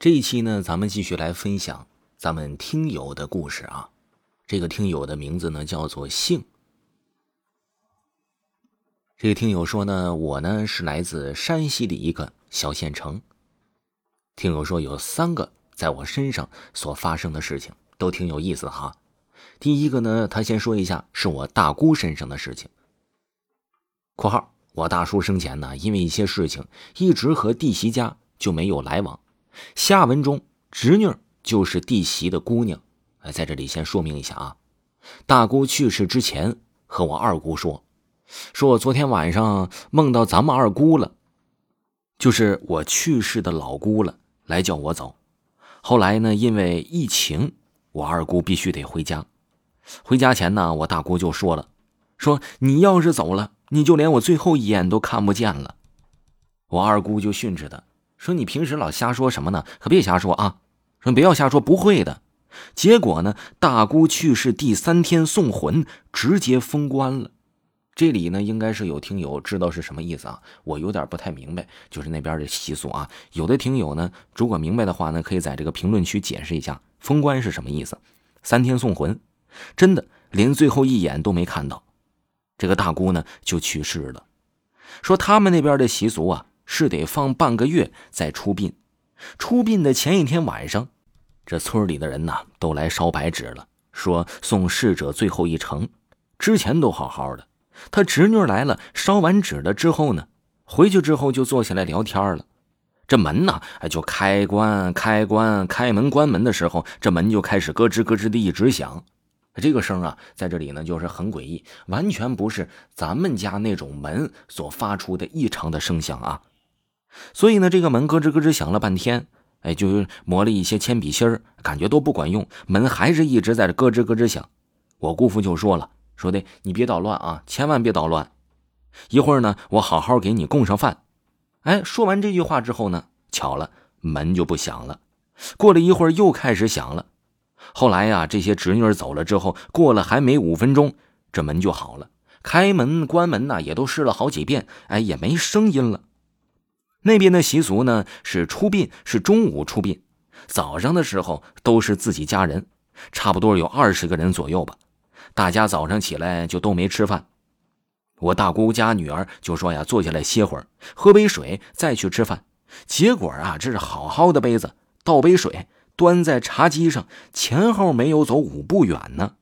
这一期呢，咱们继续来分享咱们听友的故事啊。这个听友的名字呢叫做姓。这个听友说呢，我呢是来自山西的一个小县城。听友说有三个在我身上所发生的事情都挺有意思哈。第一个呢，他先说一下是我大姑身上的事情。（括号我大叔生前呢，因为一些事情一直和弟媳家就没有来往。下文中侄女就是弟媳的姑娘。哎，在这里先说明一下啊，大姑去世之前和我二姑说。说我昨天晚上梦到咱们二姑了，就是我去世的老姑了，来叫我走。后来呢，因为疫情，我二姑必须得回家。回家前呢，我大姑就说了：“说你要是走了，你就连我最后一眼都看不见了。”我二姑就训斥他：“说你平时老瞎说什么呢？可别瞎说啊！说你不要瞎说，不会的。”结果呢，大姑去世第三天送魂，直接封棺了。这里呢，应该是有听友知道是什么意思啊？我有点不太明白，就是那边的习俗啊。有的听友呢，如果明白的话呢，可以在这个评论区解释一下封棺是什么意思。三天送魂，真的连最后一眼都没看到，这个大姑呢就去世了。说他们那边的习俗啊，是得放半个月再出殡。出殡的前一天晚上，这村里的人呢都来烧白纸了，说送逝者最后一程。之前都好好的。他侄女来了，烧完纸了之后呢，回去之后就坐下来聊天了。这门呢，就开关开关，开门关门的时候，这门就开始咯吱咯吱的一直响。这个声啊，在这里呢，就是很诡异，完全不是咱们家那种门所发出的异常的声响啊。所以呢，这个门咯吱咯吱响了半天，哎，就磨了一些铅笔芯儿，感觉都不管用，门还是一直在这咯吱咯吱响。我姑父就说了。说的，你别捣乱啊，千万别捣乱。一会儿呢，我好好给你供上饭。哎，说完这句话之后呢，巧了，门就不响了。过了一会儿，又开始响了。后来呀，这些侄女走了之后，过了还没五分钟，这门就好了。开门、关门呐，也都试了好几遍，哎，也没声音了。那边的习俗呢，是出殡是中午出殡，早上的时候都是自己家人，差不多有二十个人左右吧。大家早上起来就都没吃饭，我大姑家女儿就说呀：“坐下来歇会儿，喝杯水，再去吃饭。”结果啊，这是好好的杯子，倒杯水，端在茶几上，前后没有走五步远呢，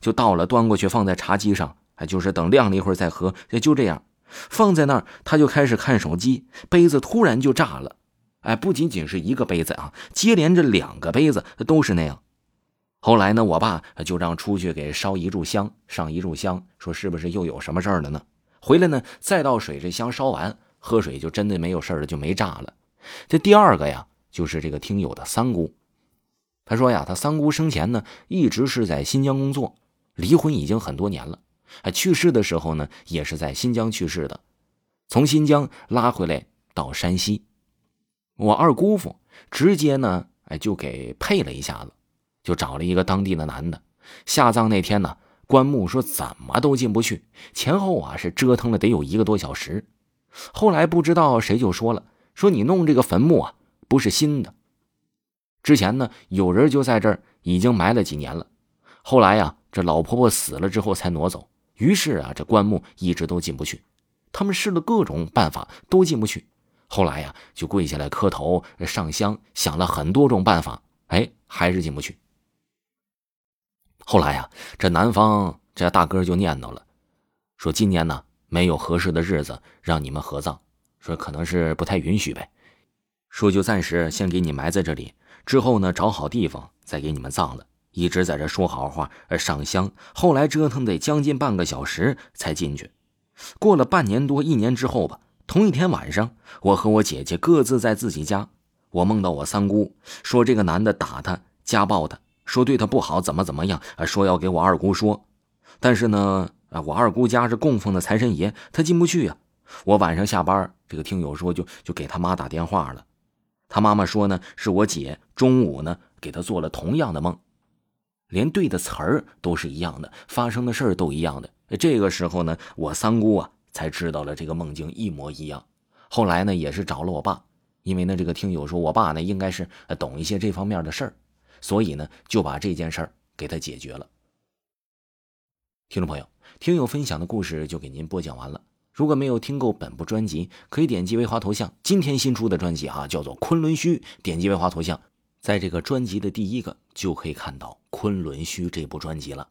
就倒了，端过去放在茶几上，就是等晾了一会儿再喝。就这样放在那儿，他就开始看手机，杯子突然就炸了，哎，不仅仅是一个杯子啊，接连着两个杯子都是那样。后来呢，我爸就让出去给烧一炷香，上一炷香，说是不是又有什么事儿了呢？回来呢，再倒水，这香烧完，喝水就真的没有事儿了，就没炸了。这第二个呀，就是这个听友的三姑，他说呀，他三姑生前呢一直是在新疆工作，离婚已经很多年了，哎，去世的时候呢也是在新疆去世的，从新疆拉回来到山西，我二姑父直接呢，哎，就给配了一下子。就找了一个当地的男的，下葬那天呢，棺木说怎么都进不去，前后啊是折腾了得有一个多小时。后来不知道谁就说了，说你弄这个坟墓啊不是新的，之前呢有人就在这儿已经埋了几年了，后来呀这老婆婆死了之后才挪走，于是啊这棺木一直都进不去。他们试了各种办法都进不去，后来呀就跪下来磕头上香，想了很多种办法，哎还是进不去。后来呀，这男方这大哥就念叨了，说今年呢没有合适的日子让你们合葬，说可能是不太允许呗，说就暂时先给你埋在这里，之后呢找好地方再给你们葬了。一直在这说好话，上香，后来折腾得将近半个小时才进去。过了半年多一年之后吧，同一天晚上，我和我姐姐各自在自己家，我梦到我三姑说这个男的打她，家暴她。说对她不好，怎么怎么样？说要给我二姑说，但是呢，啊，我二姑家是供奉的财神爷，她进不去呀。我晚上下班，这个听友说就就给他妈打电话了，他妈妈说呢，是我姐中午呢给他做了同样的梦，连对的词儿都是一样的，发生的事儿都一样的。这个时候呢，我三姑啊才知道了这个梦境一模一样。后来呢，也是找了我爸，因为呢，这个听友说我爸呢应该是懂一些这方面的事儿，所以呢就把这件事儿给他解决了。听众朋友，听友分享的故事就给您播讲完了。如果没有听够本部专辑，可以点击微花头像，今天新出的专辑哈，叫做《昆仑虚》，点击微花头像，在这个专辑的第一个就可以看到《昆仑虚》这部专辑了。